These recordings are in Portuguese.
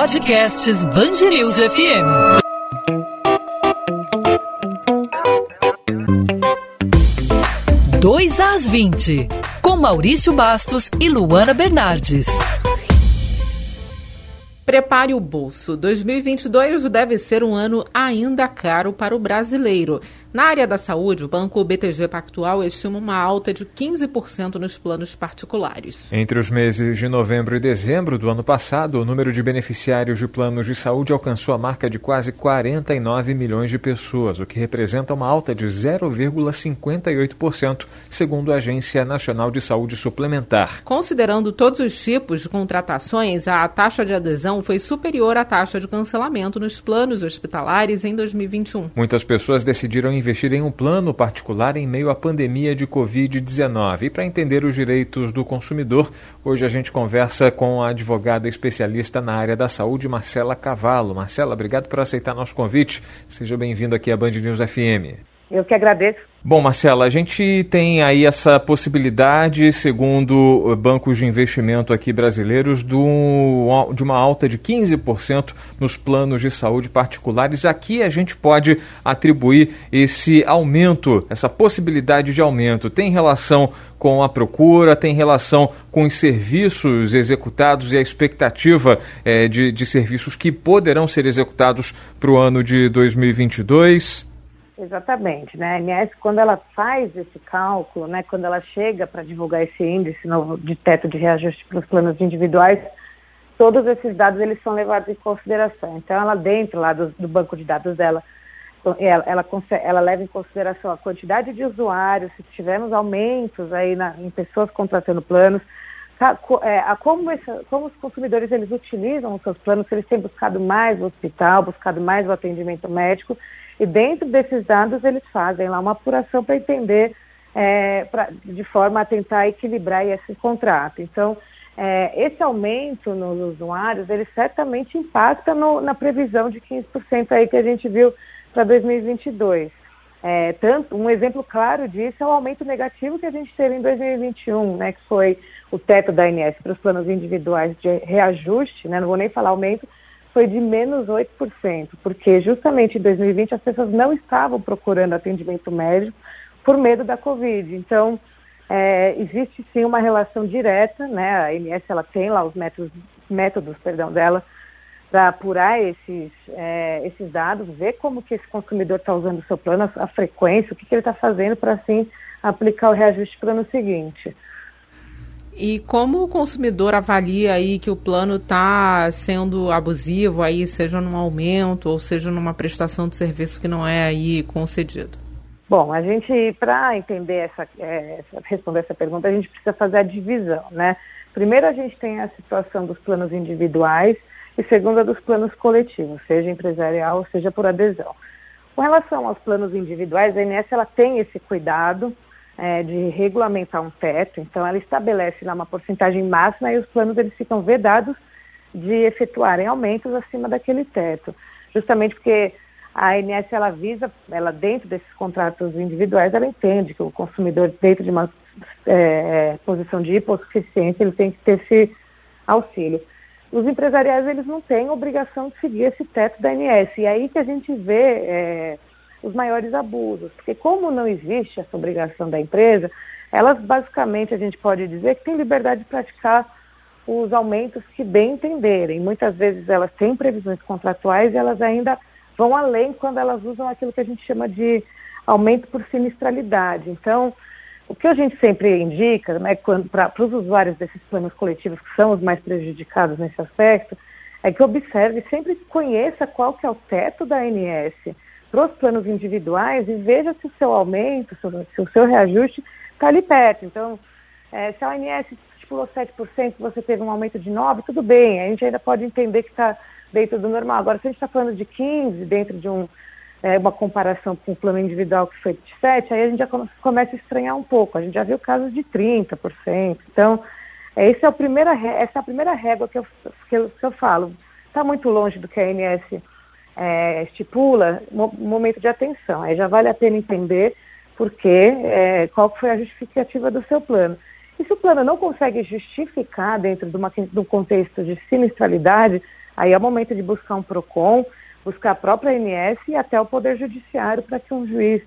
Podcasts Bangerils FM. Dois às 20, com Maurício Bastos e Luana Bernardes. Prepare o bolso. 2022 deve ser um ano ainda caro para o brasileiro. Na área da saúde, o banco BTG Pactual estima uma alta de 15% nos planos particulares. Entre os meses de novembro e dezembro do ano passado, o número de beneficiários de planos de saúde alcançou a marca de quase 49 milhões de pessoas, o que representa uma alta de 0,58%, segundo a Agência Nacional de Saúde Suplementar. Considerando todos os tipos de contratações, a taxa de adesão foi superior à taxa de cancelamento nos planos hospitalares em 2021. Muitas pessoas decidiram investir em um plano particular em meio à pandemia de Covid-19. E para entender os direitos do consumidor, hoje a gente conversa com a advogada especialista na área da saúde, Marcela Cavallo. Marcela, obrigado por aceitar nosso convite. Seja bem-vindo aqui à Band News FM. Eu que agradeço. Bom, Marcela, a gente tem aí essa possibilidade, segundo bancos de investimento aqui brasileiros, do, de uma alta de 15% nos planos de saúde particulares. Aqui a gente pode atribuir esse aumento, essa possibilidade de aumento. Tem relação com a procura, tem relação com os serviços executados e a expectativa é, de, de serviços que poderão ser executados para o ano de 2022? Exatamente, né? A ANS, quando ela faz esse cálculo, né, quando ela chega para divulgar esse índice novo de teto de reajuste para os planos individuais, todos esses dados eles são levados em consideração. Então, ela dentro lá do, do banco de dados dela, ela, ela, ela, leva em consideração a quantidade de usuários, se tivermos aumentos aí na, em pessoas contratando planos, é, a como, como, os consumidores eles utilizam os seus planos, se eles têm buscado mais o hospital, buscado mais o atendimento médico, e dentro desses dados, eles fazem lá uma apuração para entender, é, pra, de forma a tentar equilibrar esse contrato. Então, é, esse aumento nos usuários, ele certamente impacta no, na previsão de 15% aí que a gente viu para 2022. É, tanto, um exemplo claro disso é o aumento negativo que a gente teve em 2021, né, que foi o teto da ANS para os planos individuais de reajuste, né, não vou nem falar aumento, foi de menos 8%, porque justamente em 2020 as pessoas não estavam procurando atendimento médico por medo da Covid. Então, é, existe sim uma relação direta, né? A ANS ela tem lá os métodos, métodos perdão, dela para apurar esses, é, esses dados, ver como que esse consumidor está usando o seu plano, a, a frequência, o que, que ele está fazendo para assim aplicar o reajuste para o ano seguinte. E como o consumidor avalia aí que o plano está sendo abusivo, aí seja num aumento ou seja numa prestação de serviço que não é aí concedido? Bom, a gente, para entender essa, é, responder essa pergunta, a gente precisa fazer a divisão, né? Primeiro a gente tem a situação dos planos individuais e segundo a dos planos coletivos, seja empresarial, seja por adesão. Com relação aos planos individuais, a INS ela tem esse cuidado é, de regulamentar um teto, então ela estabelece lá uma porcentagem máxima e os planos eles ficam vedados de efetuarem aumentos acima daquele teto, justamente porque a ANS ela visa, ela dentro desses contratos individuais, ela entende que o consumidor dentro de uma é, posição de hipossuficiência ele tem que ter esse auxílio. Os empresariais eles não têm obrigação de seguir esse teto da ANS e é aí que a gente vê é, os maiores abusos. Porque como não existe essa obrigação da empresa, elas basicamente a gente pode dizer que têm liberdade de praticar os aumentos que bem entenderem. Muitas vezes elas têm previsões contratuais e elas ainda vão além quando elas usam aquilo que a gente chama de aumento por sinistralidade. Então, o que a gente sempre indica, né, para os usuários desses planos coletivos que são os mais prejudicados nesse aspecto, é que observe, sempre conheça qual que é o teto da ANS para os planos individuais e veja se o seu aumento, se o seu reajuste está ali perto. Então, é, se a ONS estipulou 7%, você teve um aumento de 9%, tudo bem, a gente ainda pode entender que está dentro do normal. Agora, se a gente está falando de 15%, dentro de um, é, uma comparação com o plano individual que foi de 7%, aí a gente já começa a estranhar um pouco. A gente já viu casos de 30%. Então, é, esse é o primeira, essa é a primeira régua que eu, que eu, que eu falo. Está muito longe do que a ANS é, estipula um momento de atenção. Aí já vale a pena entender porque, é, qual foi a justificativa do seu plano. E se o plano não consegue justificar dentro de, uma, de um contexto de sinistralidade, aí é o momento de buscar um PROCON, buscar a própria ANS e até o Poder Judiciário para que um juiz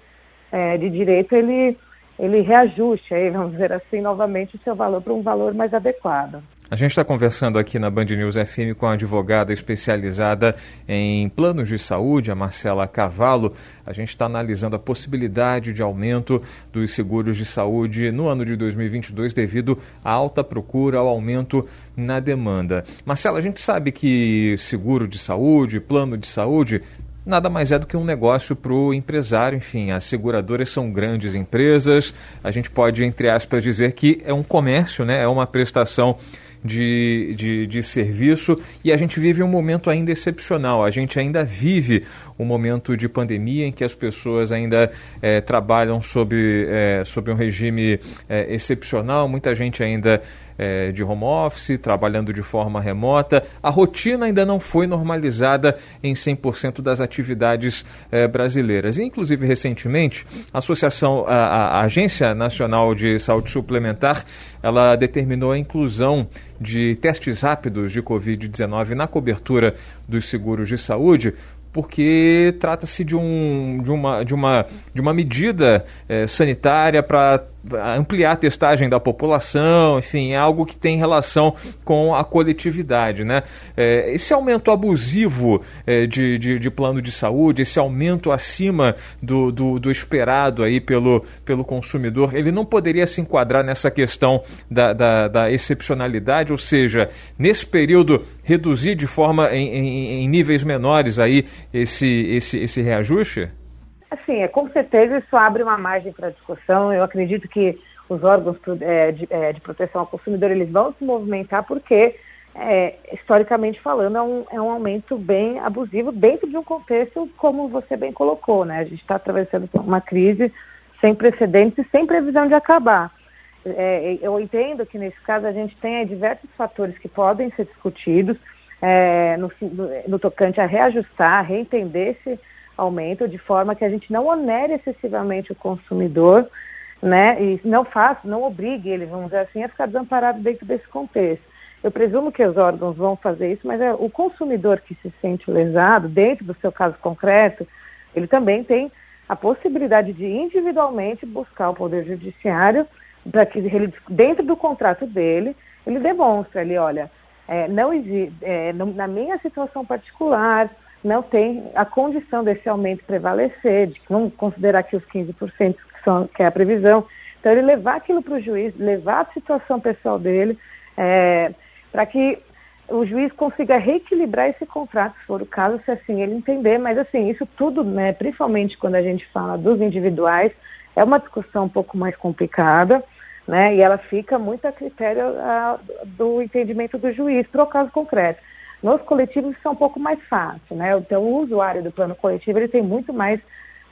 é, de direito ele, ele reajuste, aí, vamos dizer assim, novamente o seu valor para um valor mais adequado. A gente está conversando aqui na Band News FM com a advogada especializada em planos de saúde, a Marcela Cavallo. A gente está analisando a possibilidade de aumento dos seguros de saúde no ano de 2022 devido à alta procura, ao aumento na demanda. Marcela, a gente sabe que seguro de saúde, plano de saúde, nada mais é do que um negócio para o empresário. Enfim, as seguradoras são grandes empresas. A gente pode, entre aspas, dizer que é um comércio, né? é uma prestação de, de, de serviço e a gente vive um momento ainda excepcional. A gente ainda vive um momento de pandemia em que as pessoas ainda é, trabalham sob, é, sob um regime é, excepcional, muita gente ainda é, de home office, trabalhando de forma remota. A rotina ainda não foi normalizada em 100% das atividades é, brasileiras. E, inclusive, recentemente, a Associação, a, a Agência Nacional de Saúde Suplementar, ela determinou a inclusão de testes rápidos de Covid-19 na cobertura dos seguros de saúde, porque trata-se de, um, de, uma, de, uma, de uma medida é, sanitária para ampliar a testagem da população, enfim, é algo que tem relação com a coletividade. Né? É, esse aumento abusivo é, de, de, de, plano de saúde, esse aumento acima do, do, do, esperado aí pelo, pelo consumidor, ele não poderia se enquadrar nessa questão da, da, da excepcionalidade, ou seja, nesse período reduzir de forma em, em, em níveis menores aí esse, esse, esse reajuste? Assim, é, com certeza isso abre uma margem para discussão. Eu acredito que os órgãos é, de, é, de, proteção ao consumidor eles vão se movimentar porque, é, historicamente falando, é um, é um aumento bem abusivo dentro de um contexto como você bem colocou, né? A gente está atravessando uma crise sem precedentes e sem previsão de acabar. É, eu entendo que nesse caso a gente tem diversos fatores que podem ser discutidos é, no, no, no tocante a reajustar, reentender esse aumento, de forma que a gente não onere excessivamente o consumidor, né, e não faça, não obrigue ele, vamos dizer assim, a ficar desamparado dentro desse contexto. Eu presumo que os órgãos vão fazer isso, mas é o consumidor que se sente lesado, dentro do seu caso concreto, ele também tem a possibilidade de individualmente buscar o Poder Judiciário para que ele, dentro do contrato dele, ele demonstre ali, olha, é, não é, na minha situação particular, não tem a condição desse aumento prevalecer, de não considerar que os 15% que, são, que é a previsão. Então, ele levar aquilo para o juiz, levar a situação pessoal dele, é, para que o juiz consiga reequilibrar esse contrato, se for o caso, se assim ele entender. Mas, assim, isso tudo, né, principalmente quando a gente fala dos individuais, é uma discussão um pouco mais complicada, né, e ela fica muito a critério a, do entendimento do juiz para o caso concreto. Nos coletivos isso é um pouco mais fácil, né? Então o usuário do plano coletivo ele tem muito mais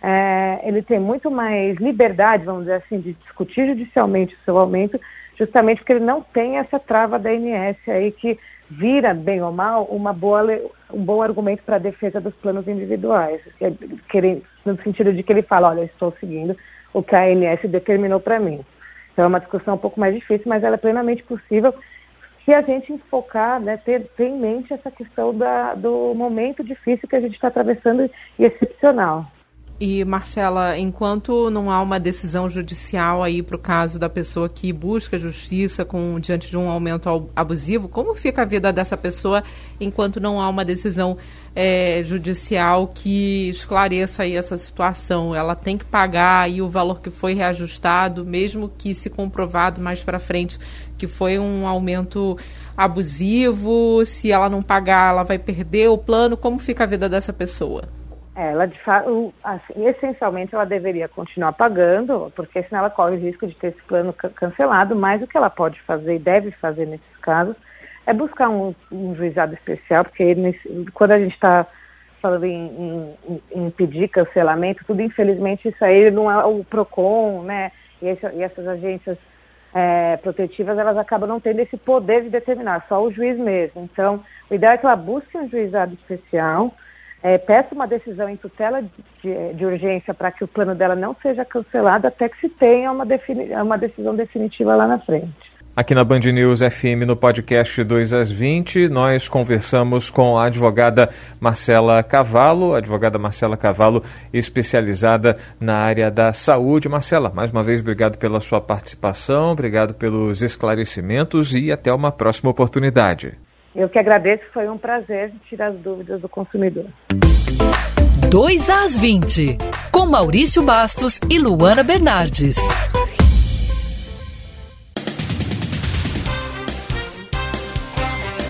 é, ele tem muito mais liberdade, vamos dizer assim, de discutir judicialmente o seu aumento, justamente porque ele não tem essa trava da INS aí que vira, bem ou mal, uma boa, um bom argumento para a defesa dos planos individuais, é, no sentido de que ele fala, olha, estou seguindo o que a ANS determinou para mim. Então é uma discussão um pouco mais difícil, mas ela é plenamente possível se a gente focar, né, ter, ter em mente essa questão da, do momento difícil que a gente está atravessando e excepcional. E, Marcela, enquanto não há uma decisão judicial aí para o caso da pessoa que busca justiça com, diante de um aumento abusivo, como fica a vida dessa pessoa enquanto não há uma decisão é, judicial que esclareça aí essa situação? Ela tem que pagar aí o valor que foi reajustado, mesmo que se comprovado mais para frente que foi um aumento abusivo, se ela não pagar, ela vai perder o plano, como fica a vida dessa pessoa? Ela, de fato, assim, essencialmente, ela deveria continuar pagando, porque senão ela corre o risco de ter esse plano cancelado, mas o que ela pode fazer e deve fazer nesses casos é buscar um, um juizado especial, porque nesse, quando a gente está falando em, em, em, pedir cancelamento, tudo, infelizmente, isso aí não é o PROCON, né, e, esse, e essas agências é, protetivas, elas acabam não tendo esse poder de determinar, só o juiz mesmo. Então, o ideal é que ela busque um juizado especial, é, peça uma decisão em tutela de, de urgência para que o plano dela não seja cancelado até que se tenha uma, uma decisão definitiva lá na frente. Aqui na Band News FM, no podcast 2 às 20, nós conversamos com a advogada Marcela Cavallo, advogada Marcela Cavallo, especializada na área da saúde. Marcela, mais uma vez, obrigado pela sua participação, obrigado pelos esclarecimentos e até uma próxima oportunidade. Eu que agradeço, foi um prazer tirar as dúvidas do consumidor. 2 às 20, com Maurício Bastos e Luana Bernardes.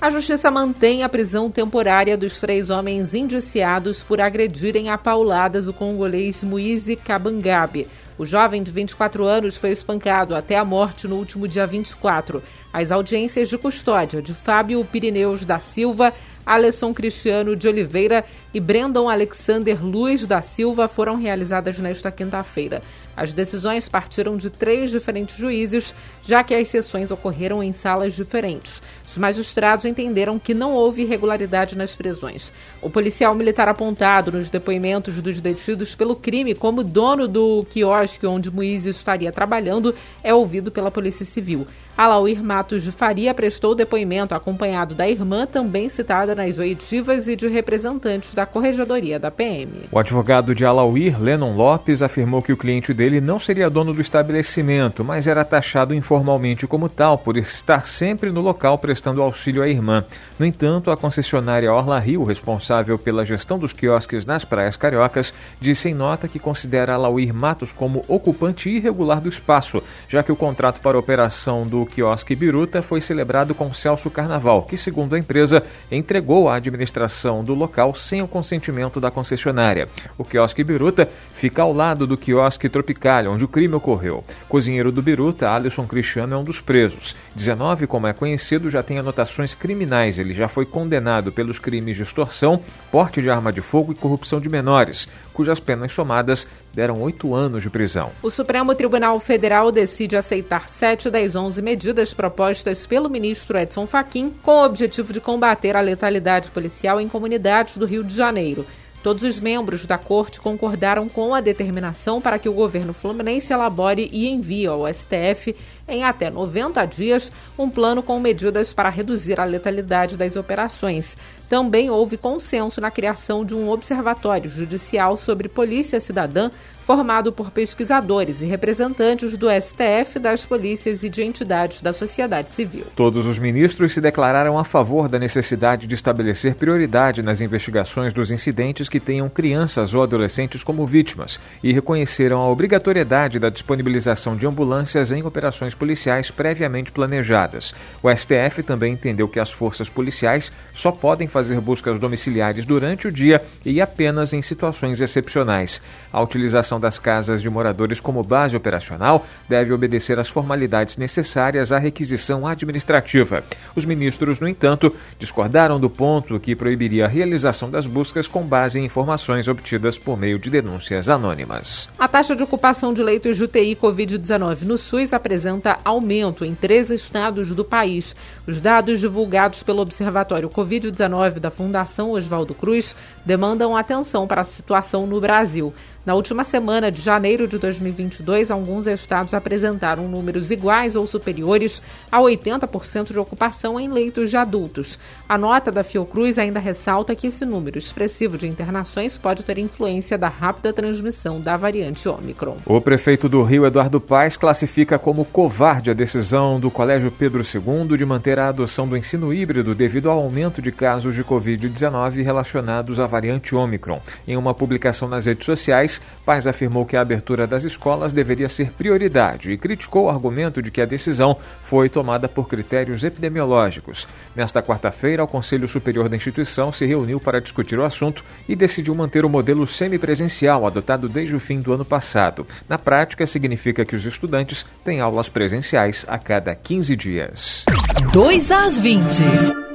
A justiça mantém a prisão temporária dos três homens indiciados por agredirem a pauladas o congolês Moise Kabangabe. O jovem de 24 anos foi espancado até a morte no último dia 24. As audiências de custódia de Fábio Pirineus da Silva, Alisson Cristiano de Oliveira e Brandon Alexander Luiz da Silva foram realizadas nesta quinta-feira. As decisões partiram de três diferentes juízes, já que as sessões ocorreram em salas diferentes. Os magistrados entenderam que não houve irregularidade nas prisões. O policial militar apontado nos depoimentos dos detidos pelo crime como dono do quiosque onde Moise estaria trabalhando é ouvido pela Polícia Civil. Alauir Matos de Faria prestou depoimento acompanhado da irmã, também citada nas oitivas, e de representantes da Corregedoria da PM. O advogado de Alauir, Lennon Lopes, afirmou que o cliente dele não seria dono do estabelecimento, mas era taxado informalmente como tal, por estar sempre no local prestando auxílio à irmã. No entanto, a concessionária Orla Rio, responsável pela gestão dos quiosques nas praias cariocas, disse em nota que considera Alauir Matos como ocupante irregular do espaço, já que o contrato para operação do quiosque Biruta foi celebrado com Celso Carnaval, que, segundo a empresa, entregou a administração do local sem o consentimento da concessionária. O quiosque Biruta fica ao lado do quiosque Tropical, onde o crime ocorreu. Cozinheiro do Biruta, Alisson Cristiano, é um dos presos. 19, como é conhecido, já tem anotações criminais. Ele já foi condenado pelos crimes de extorsão, porte de arma de fogo e corrupção de menores, cujas penas somadas deram oito anos de prisão. O Supremo Tribunal Federal decide aceitar sete das onze medidas propostas pelo ministro Edson Fachin com o objetivo de combater a letalidade policial em comunidades do Rio de Janeiro. Todos os membros da corte concordaram com a determinação para que o governo fluminense elabore e envie ao STF, em até 90 dias, um plano com medidas para reduzir a letalidade das operações. Também houve consenso na criação de um observatório judicial sobre polícia cidadã formado por pesquisadores e representantes do STF, das polícias e de entidades da sociedade civil. Todos os ministros se declararam a favor da necessidade de estabelecer prioridade nas investigações dos incidentes que tenham crianças ou adolescentes como vítimas e reconheceram a obrigatoriedade da disponibilização de ambulâncias em operações policiais previamente planejadas. O STF também entendeu que as forças policiais só podem fazer buscas domiciliares durante o dia e apenas em situações excepcionais. A utilização das casas de moradores como base operacional deve obedecer às formalidades necessárias à requisição administrativa. Os ministros, no entanto, discordaram do ponto que proibiria a realização das buscas com base em informações obtidas por meio de denúncias anônimas. A taxa de ocupação de leitos de UTI Covid-19 no SUS apresenta aumento em três estados do país. Os dados divulgados pelo Observatório Covid-19 da Fundação Oswaldo Cruz demandam atenção para a situação no Brasil. Na última semana de janeiro de 2022, alguns estados apresentaram números iguais ou superiores a 80% de ocupação em leitos de adultos. A nota da Fiocruz ainda ressalta que esse número expressivo de internações pode ter influência da rápida transmissão da variante Ômicron. O prefeito do Rio, Eduardo Paes, classifica como covarde a decisão do Colégio Pedro II de manter a adoção do ensino híbrido devido ao aumento de casos de Covid-19 relacionados à variante Ômicron. Em uma publicação nas redes sociais, Paz afirmou que a abertura das escolas deveria ser prioridade e criticou o argumento de que a decisão foi tomada por critérios epidemiológicos. Nesta quarta-feira, o Conselho Superior da instituição se reuniu para discutir o assunto e decidiu manter o modelo semipresencial adotado desde o fim do ano passado. Na prática, significa que os estudantes têm aulas presenciais a cada 15 dias. 2 às 20.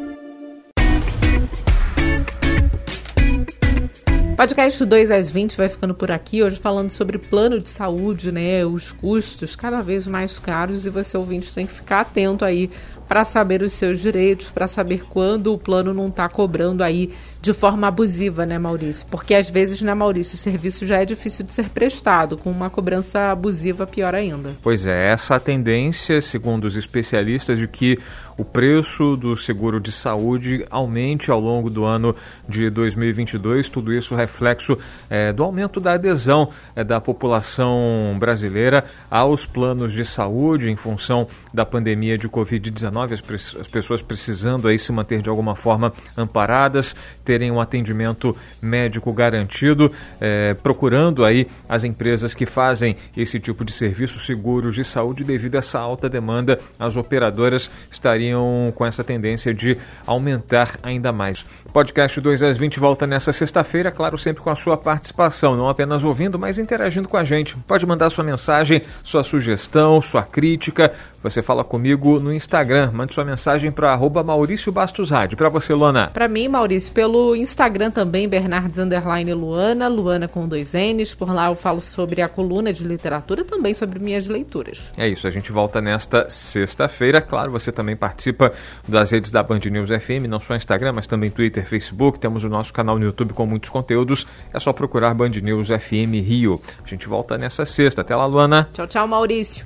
Podcast 2 às 20 vai ficando por aqui, hoje falando sobre plano de saúde, né? Os custos cada vez mais caros e você ouvinte tem que ficar atento aí para saber os seus direitos, para saber quando o plano não está cobrando aí de forma abusiva, né, Maurício? Porque às vezes, né, Maurício, o serviço já é difícil de ser prestado, com uma cobrança abusiva pior ainda. Pois é, essa a tendência, segundo os especialistas, de que o preço do seguro de saúde aumente ao longo do ano de 2022. Tudo isso reflexo é, do aumento da adesão é, da população brasileira aos planos de saúde em função da pandemia de Covid-19, as, as, pessoas precisando aí se manter de alguma forma amparadas, terem um atendimento médico garantido, é, procurando aí as empresas que fazem esse tipo de serviço seguros de saúde devido a essa alta demanda, as operadoras estariam com essa tendência de aumentar ainda mais. Podcast 2 às 20 volta nessa sexta-feira, claro, sempre com a sua participação, não apenas ouvindo, mas interagindo com a gente. Pode mandar sua mensagem, sua sugestão, sua crítica. Você fala comigo no Instagram. Mande sua mensagem para arroba Maurício Bastos Rádio. Para você, Luana. Para mim, Maurício, pelo Instagram também, Bernardes Underline Luana, Luana com dois N's. Por lá eu falo sobre a coluna de literatura também sobre minhas leituras. É isso, a gente volta nesta sexta-feira. Claro, você também participa das redes da Band News FM, não só Instagram, mas também Twitter, Facebook. Temos o nosso canal no YouTube com muitos conteúdos. É só procurar Band News FM Rio. A gente volta nessa sexta. Até lá, Luana. Tchau, tchau, Maurício.